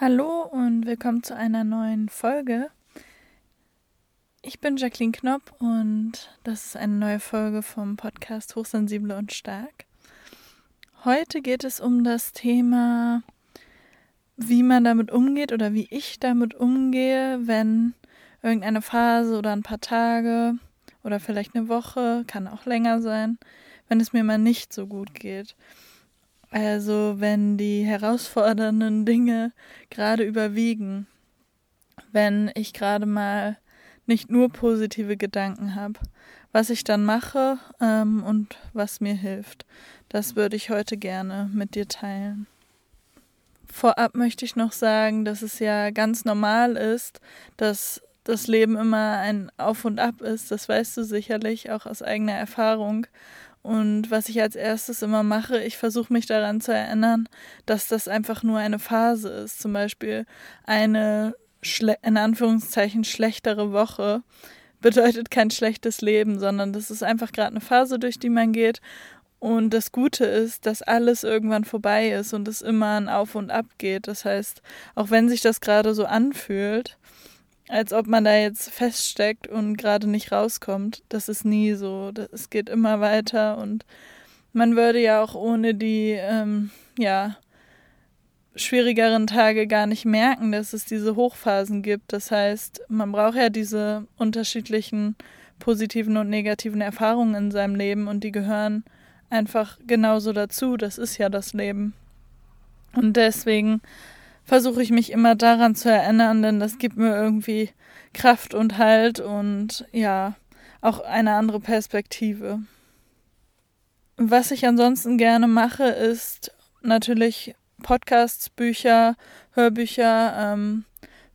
Hallo und willkommen zu einer neuen Folge. Ich bin Jacqueline Knopp und das ist eine neue Folge vom Podcast Hochsensible und Stark. Heute geht es um das Thema, wie man damit umgeht oder wie ich damit umgehe, wenn irgendeine Phase oder ein paar Tage oder vielleicht eine Woche, kann auch länger sein, wenn es mir mal nicht so gut geht. Also wenn die herausfordernden Dinge gerade überwiegen, wenn ich gerade mal nicht nur positive Gedanken habe, was ich dann mache ähm, und was mir hilft. Das würde ich heute gerne mit dir teilen. Vorab möchte ich noch sagen, dass es ja ganz normal ist, dass das Leben immer ein Auf und Ab ist. Das weißt du sicherlich auch aus eigener Erfahrung. Und was ich als erstes immer mache, ich versuche mich daran zu erinnern, dass das einfach nur eine Phase ist. Zum Beispiel eine in Anführungszeichen schlechtere Woche bedeutet kein schlechtes Leben, sondern das ist einfach gerade eine Phase, durch die man geht. Und das Gute ist, dass alles irgendwann vorbei ist und es immer ein Auf und Ab geht. Das heißt, auch wenn sich das gerade so anfühlt, als ob man da jetzt feststeckt und gerade nicht rauskommt. Das ist nie so. Es geht immer weiter und man würde ja auch ohne die ähm, ja, schwierigeren Tage gar nicht merken, dass es diese Hochphasen gibt. Das heißt, man braucht ja diese unterschiedlichen positiven und negativen Erfahrungen in seinem Leben und die gehören einfach genauso dazu. Das ist ja das Leben. Und deswegen versuche ich mich immer daran zu erinnern, denn das gibt mir irgendwie Kraft und Halt und ja, auch eine andere Perspektive. Was ich ansonsten gerne mache, ist natürlich Podcasts, Bücher, Hörbücher ähm,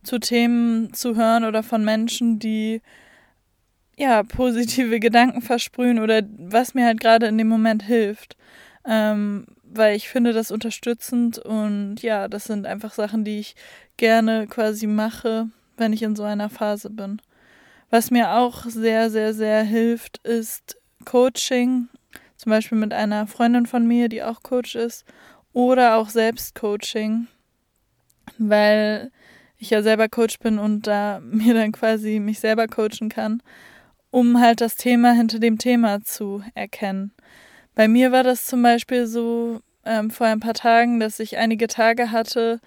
zu Themen zu hören oder von Menschen, die ja positive Gedanken versprühen oder was mir halt gerade in dem Moment hilft. Ähm, weil ich finde das unterstützend und ja, das sind einfach Sachen, die ich gerne quasi mache, wenn ich in so einer Phase bin. Was mir auch sehr, sehr, sehr hilft, ist Coaching, zum Beispiel mit einer Freundin von mir, die auch Coach ist, oder auch Selbstcoaching, weil ich ja selber Coach bin und da mir dann quasi mich selber coachen kann, um halt das Thema hinter dem Thema zu erkennen. Bei mir war das zum Beispiel so ähm, vor ein paar Tagen, dass ich einige Tage hatte,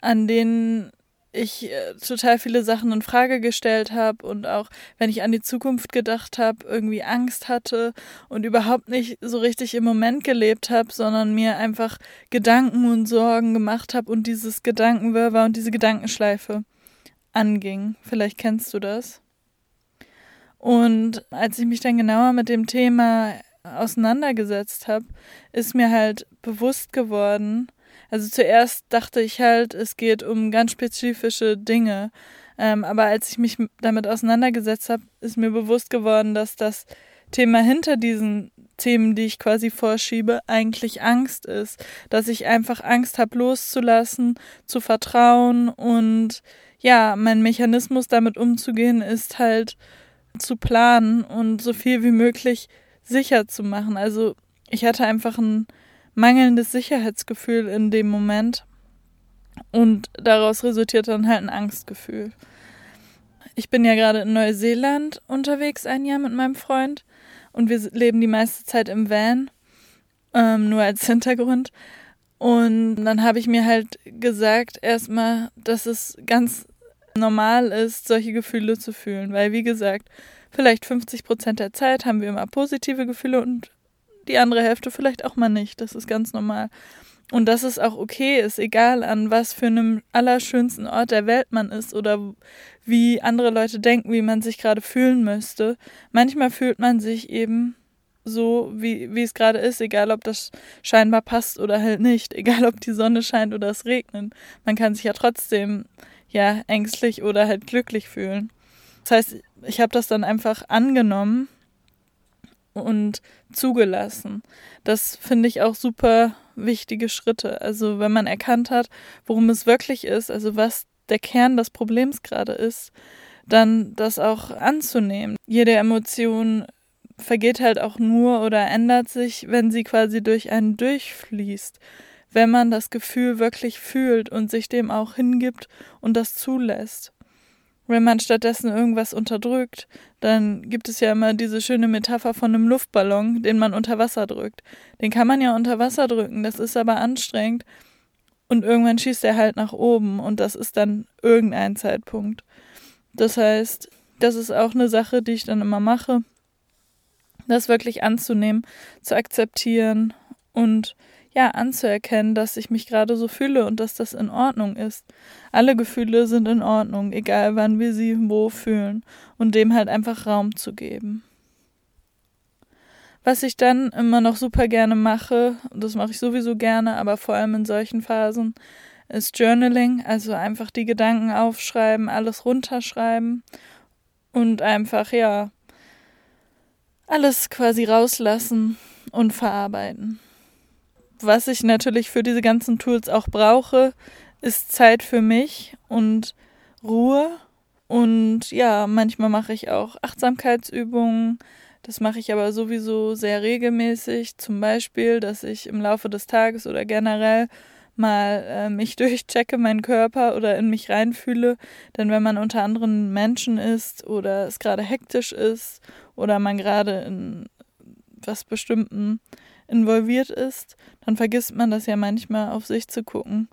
an denen ich äh, total viele Sachen in Frage gestellt habe und auch wenn ich an die Zukunft gedacht habe, irgendwie Angst hatte und überhaupt nicht so richtig im Moment gelebt habe, sondern mir einfach Gedanken und Sorgen gemacht habe und dieses Gedankenwirrwarr und diese Gedankenschleife anging. Vielleicht kennst du das. Und als ich mich dann genauer mit dem Thema auseinandergesetzt habe, ist mir halt bewusst geworden, also zuerst dachte ich halt, es geht um ganz spezifische Dinge. Ähm, aber als ich mich damit auseinandergesetzt habe, ist mir bewusst geworden, dass das Thema hinter diesen Themen, die ich quasi vorschiebe, eigentlich Angst ist. Dass ich einfach Angst habe, loszulassen, zu vertrauen und ja, mein Mechanismus damit umzugehen ist halt zu planen und so viel wie möglich sicher zu machen. Also ich hatte einfach ein mangelndes Sicherheitsgefühl in dem Moment und daraus resultiert dann halt ein Angstgefühl. Ich bin ja gerade in Neuseeland unterwegs ein Jahr mit meinem Freund und wir leben die meiste Zeit im Van, ähm, nur als Hintergrund. Und dann habe ich mir halt gesagt, erstmal, dass es ganz normal ist, solche Gefühle zu fühlen, weil wie gesagt, vielleicht 50 Prozent der Zeit haben wir immer positive Gefühle und die andere Hälfte vielleicht auch mal nicht. Das ist ganz normal. Und dass es auch okay ist, egal an was für einem allerschönsten Ort der Welt man ist oder wie andere Leute denken, wie man sich gerade fühlen müsste. Manchmal fühlt man sich eben so, wie, wie es gerade ist, egal ob das scheinbar passt oder halt nicht, egal ob die Sonne scheint oder es regnet. Man kann sich ja trotzdem ja ängstlich oder halt glücklich fühlen. Das heißt, ich habe das dann einfach angenommen und zugelassen. Das finde ich auch super wichtige Schritte. Also wenn man erkannt hat, worum es wirklich ist, also was der Kern des Problems gerade ist, dann das auch anzunehmen. Jede Emotion vergeht halt auch nur oder ändert sich, wenn sie quasi durch einen durchfließt. wenn man das Gefühl wirklich fühlt und sich dem auch hingibt und das zulässt. Wenn man stattdessen irgendwas unterdrückt, dann gibt es ja immer diese schöne Metapher von einem Luftballon, den man unter Wasser drückt. Den kann man ja unter Wasser drücken, das ist aber anstrengend. Und irgendwann schießt er halt nach oben und das ist dann irgendein Zeitpunkt. Das heißt, das ist auch eine Sache, die ich dann immer mache, das wirklich anzunehmen, zu akzeptieren und ja, anzuerkennen, dass ich mich gerade so fühle und dass das in Ordnung ist. Alle Gefühle sind in Ordnung, egal wann wir sie wo fühlen und dem halt einfach Raum zu geben. Was ich dann immer noch super gerne mache, das mache ich sowieso gerne, aber vor allem in solchen Phasen, ist Journaling, also einfach die Gedanken aufschreiben, alles runterschreiben und einfach, ja, alles quasi rauslassen und verarbeiten was ich natürlich für diese ganzen Tools auch brauche, ist Zeit für mich und Ruhe. Und ja, manchmal mache ich auch Achtsamkeitsübungen. Das mache ich aber sowieso sehr regelmäßig. Zum Beispiel, dass ich im Laufe des Tages oder generell mal äh, mich durchchecke, meinen Körper oder in mich reinfühle. Denn wenn man unter anderen Menschen ist oder es gerade hektisch ist oder man gerade in was Bestimmten involviert ist, dann vergisst man das ja manchmal auf sich zu gucken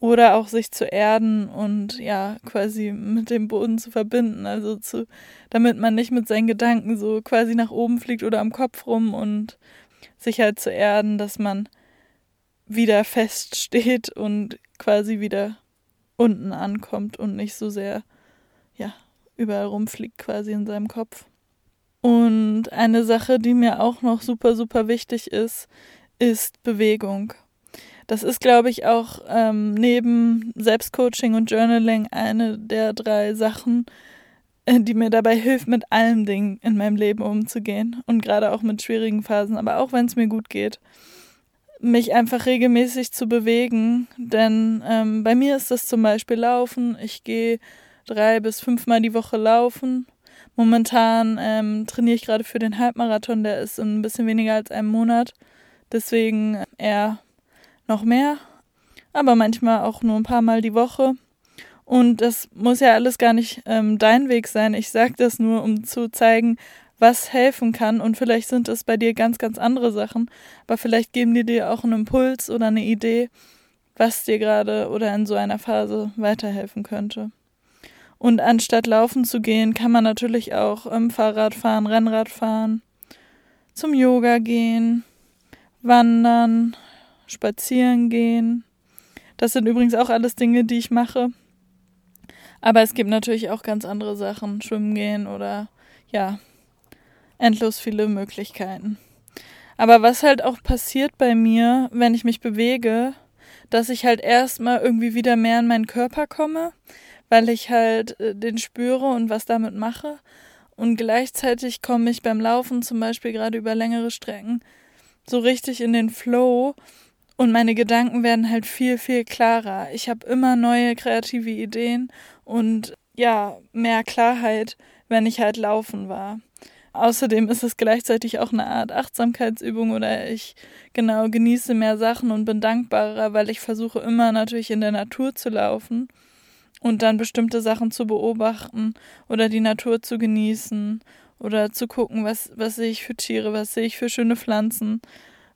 oder auch sich zu erden und ja quasi mit dem Boden zu verbinden, also zu, damit man nicht mit seinen Gedanken so quasi nach oben fliegt oder am Kopf rum und sich halt zu erden, dass man wieder feststeht und quasi wieder unten ankommt und nicht so sehr ja überall rumfliegt quasi in seinem Kopf. Und eine Sache, die mir auch noch super, super wichtig ist, ist Bewegung. Das ist, glaube ich, auch ähm, neben Selbstcoaching und Journaling eine der drei Sachen, äh, die mir dabei hilft, mit allen Dingen in meinem Leben umzugehen. Und gerade auch mit schwierigen Phasen, aber auch wenn es mir gut geht. Mich einfach regelmäßig zu bewegen. Denn ähm, bei mir ist das zum Beispiel Laufen. Ich gehe drei bis fünfmal die Woche laufen. Momentan ähm, trainiere ich gerade für den Halbmarathon, der ist in ein bisschen weniger als einem Monat. Deswegen eher noch mehr, aber manchmal auch nur ein paar Mal die Woche. Und das muss ja alles gar nicht ähm, dein Weg sein. Ich sage das nur, um zu zeigen, was helfen kann. Und vielleicht sind es bei dir ganz, ganz andere Sachen. Aber vielleicht geben die dir auch einen Impuls oder eine Idee, was dir gerade oder in so einer Phase weiterhelfen könnte. Und anstatt laufen zu gehen, kann man natürlich auch ähm, Fahrrad fahren, Rennrad fahren, zum Yoga gehen, wandern, spazieren gehen. Das sind übrigens auch alles Dinge, die ich mache. Aber es gibt natürlich auch ganz andere Sachen, schwimmen gehen oder ja, endlos viele Möglichkeiten. Aber was halt auch passiert bei mir, wenn ich mich bewege, dass ich halt erstmal irgendwie wieder mehr in meinen Körper komme, weil ich halt äh, den spüre und was damit mache. Und gleichzeitig komme ich beim Laufen zum Beispiel gerade über längere Strecken so richtig in den Flow und meine Gedanken werden halt viel, viel klarer. Ich habe immer neue kreative Ideen und ja, mehr Klarheit, wenn ich halt laufen war. Außerdem ist es gleichzeitig auch eine Art Achtsamkeitsübung oder ich genau genieße mehr Sachen und bin dankbarer, weil ich versuche immer natürlich in der Natur zu laufen und dann bestimmte Sachen zu beobachten oder die Natur zu genießen oder zu gucken, was, was sehe ich für Tiere, was sehe ich für schöne Pflanzen,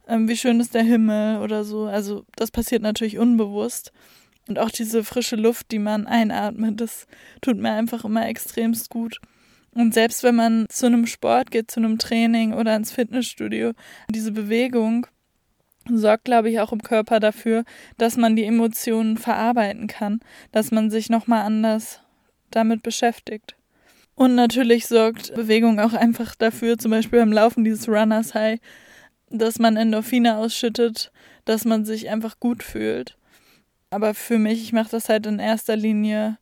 ähm, wie schön ist der Himmel oder so. Also das passiert natürlich unbewusst. Und auch diese frische Luft, die man einatmet, das tut mir einfach immer extremst gut. Und selbst wenn man zu einem Sport geht, zu einem Training oder ins Fitnessstudio, diese Bewegung sorgt, glaube ich, auch im Körper dafür, dass man die Emotionen verarbeiten kann, dass man sich nochmal anders damit beschäftigt. Und natürlich sorgt Bewegung auch einfach dafür, zum Beispiel beim Laufen dieses Runners High, dass man Endorphine ausschüttet, dass man sich einfach gut fühlt. Aber für mich, ich mache das halt in erster Linie,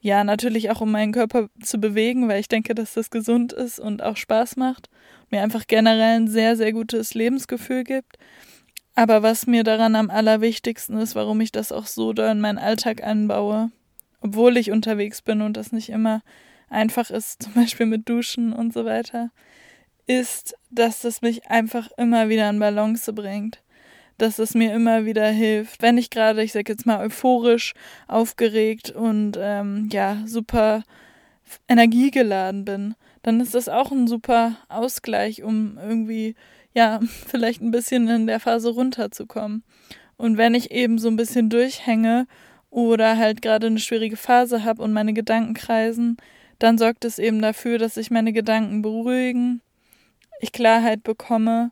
ja, natürlich auch um meinen Körper zu bewegen, weil ich denke, dass das gesund ist und auch Spaß macht. Mir einfach generell ein sehr, sehr gutes Lebensgefühl gibt. Aber was mir daran am allerwichtigsten ist, warum ich das auch so doll in meinen Alltag anbaue, obwohl ich unterwegs bin und das nicht immer einfach ist, zum Beispiel mit Duschen und so weiter, ist, dass das mich einfach immer wieder in Balance bringt. dass es mir immer wieder hilft, wenn ich gerade, ich sag jetzt mal, euphorisch, aufgeregt und ähm, ja, super energiegeladen bin, dann ist das auch ein super Ausgleich, um irgendwie, ja, vielleicht ein bisschen in der Phase runterzukommen. Und wenn ich eben so ein bisschen durchhänge oder halt gerade eine schwierige Phase habe und meine Gedanken kreisen, dann sorgt es eben dafür, dass sich meine Gedanken beruhigen, ich Klarheit bekomme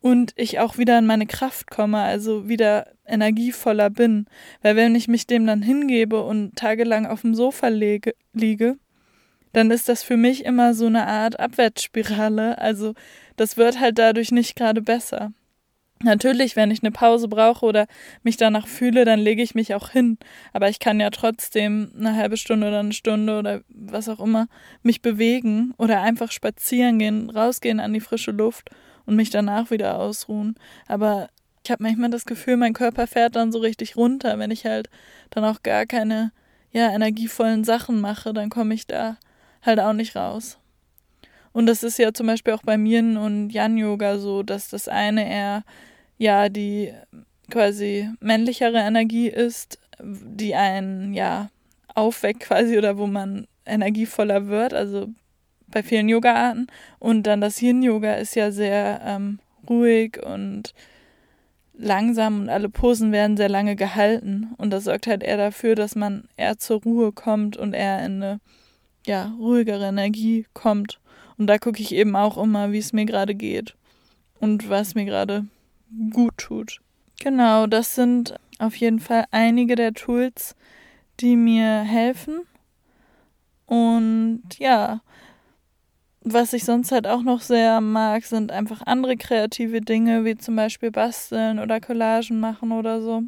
und ich auch wieder in meine Kraft komme, also wieder energievoller bin. Weil wenn ich mich dem dann hingebe und tagelang auf dem Sofa lege, liege, dann ist das für mich immer so eine Art Abwärtsspirale. Also das wird halt dadurch nicht gerade besser. Natürlich, wenn ich eine Pause brauche oder mich danach fühle, dann lege ich mich auch hin. Aber ich kann ja trotzdem eine halbe Stunde oder eine Stunde oder was auch immer mich bewegen oder einfach spazieren gehen, rausgehen an die frische Luft und mich danach wieder ausruhen. Aber ich habe manchmal das Gefühl, mein Körper fährt dann so richtig runter, wenn ich halt dann auch gar keine ja energievollen Sachen mache, dann komme ich da halt auch nicht raus. Und das ist ja zum Beispiel auch beim Yin und Yan Yoga so, dass das eine eher ja die quasi männlichere Energie ist, die einen ja aufweckt quasi oder wo man energievoller wird, also bei vielen Yoga-Arten. Und dann das Yin-Yoga ist ja sehr ähm, ruhig und langsam und alle Posen werden sehr lange gehalten. Und das sorgt halt eher dafür, dass man eher zur Ruhe kommt und eher in eine ja, ruhigere Energie kommt. Und da gucke ich eben auch immer, wie es mir gerade geht und was mir gerade gut tut. Genau, das sind auf jeden Fall einige der Tools, die mir helfen. Und ja, was ich sonst halt auch noch sehr mag, sind einfach andere kreative Dinge, wie zum Beispiel basteln oder Collagen machen oder so.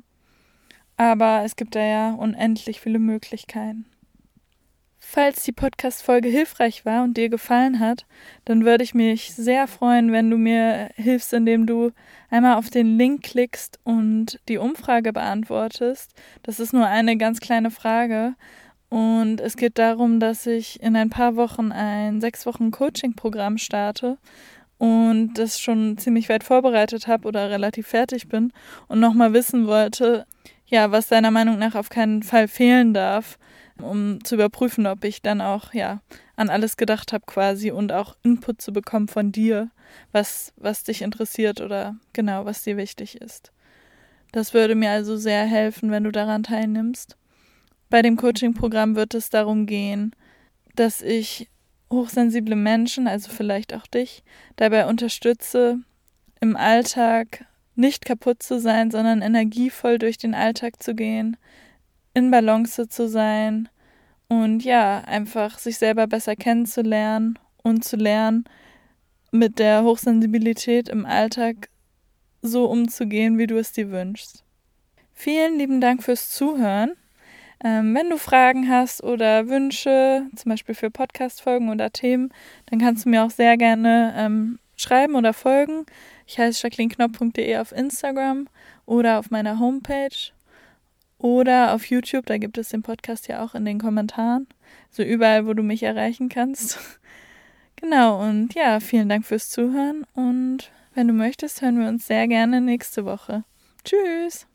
Aber es gibt da ja unendlich viele Möglichkeiten. Falls die Podcast-Folge hilfreich war und dir gefallen hat, dann würde ich mich sehr freuen, wenn du mir hilfst, indem du einmal auf den Link klickst und die Umfrage beantwortest. Das ist nur eine ganz kleine Frage. Und es geht darum, dass ich in ein paar Wochen ein sechs Wochen Coaching-Programm starte und das schon ziemlich weit vorbereitet habe oder relativ fertig bin und nochmal wissen wollte, ja, was deiner Meinung nach auf keinen Fall fehlen darf um zu überprüfen, ob ich dann auch ja an alles gedacht habe quasi und auch Input zu bekommen von dir, was was dich interessiert oder genau was dir wichtig ist. Das würde mir also sehr helfen, wenn du daran teilnimmst. Bei dem Coaching-Programm wird es darum gehen, dass ich hochsensible Menschen, also vielleicht auch dich, dabei unterstütze, im Alltag nicht kaputt zu sein, sondern energievoll durch den Alltag zu gehen, in Balance zu sein und ja, einfach sich selber besser kennenzulernen und zu lernen, mit der Hochsensibilität im Alltag so umzugehen, wie du es dir wünschst. Vielen lieben Dank fürs Zuhören. Ähm, wenn du Fragen hast oder Wünsche, zum Beispiel für Podcast-Folgen oder Themen, dann kannst du mir auch sehr gerne ähm, schreiben oder folgen. Ich heiße jacquelineknopf.de auf Instagram oder auf meiner Homepage oder auf YouTube, da gibt es den Podcast ja auch in den Kommentaren. So überall, wo du mich erreichen kannst. genau, und ja, vielen Dank fürs Zuhören und wenn du möchtest, hören wir uns sehr gerne nächste Woche. Tschüss!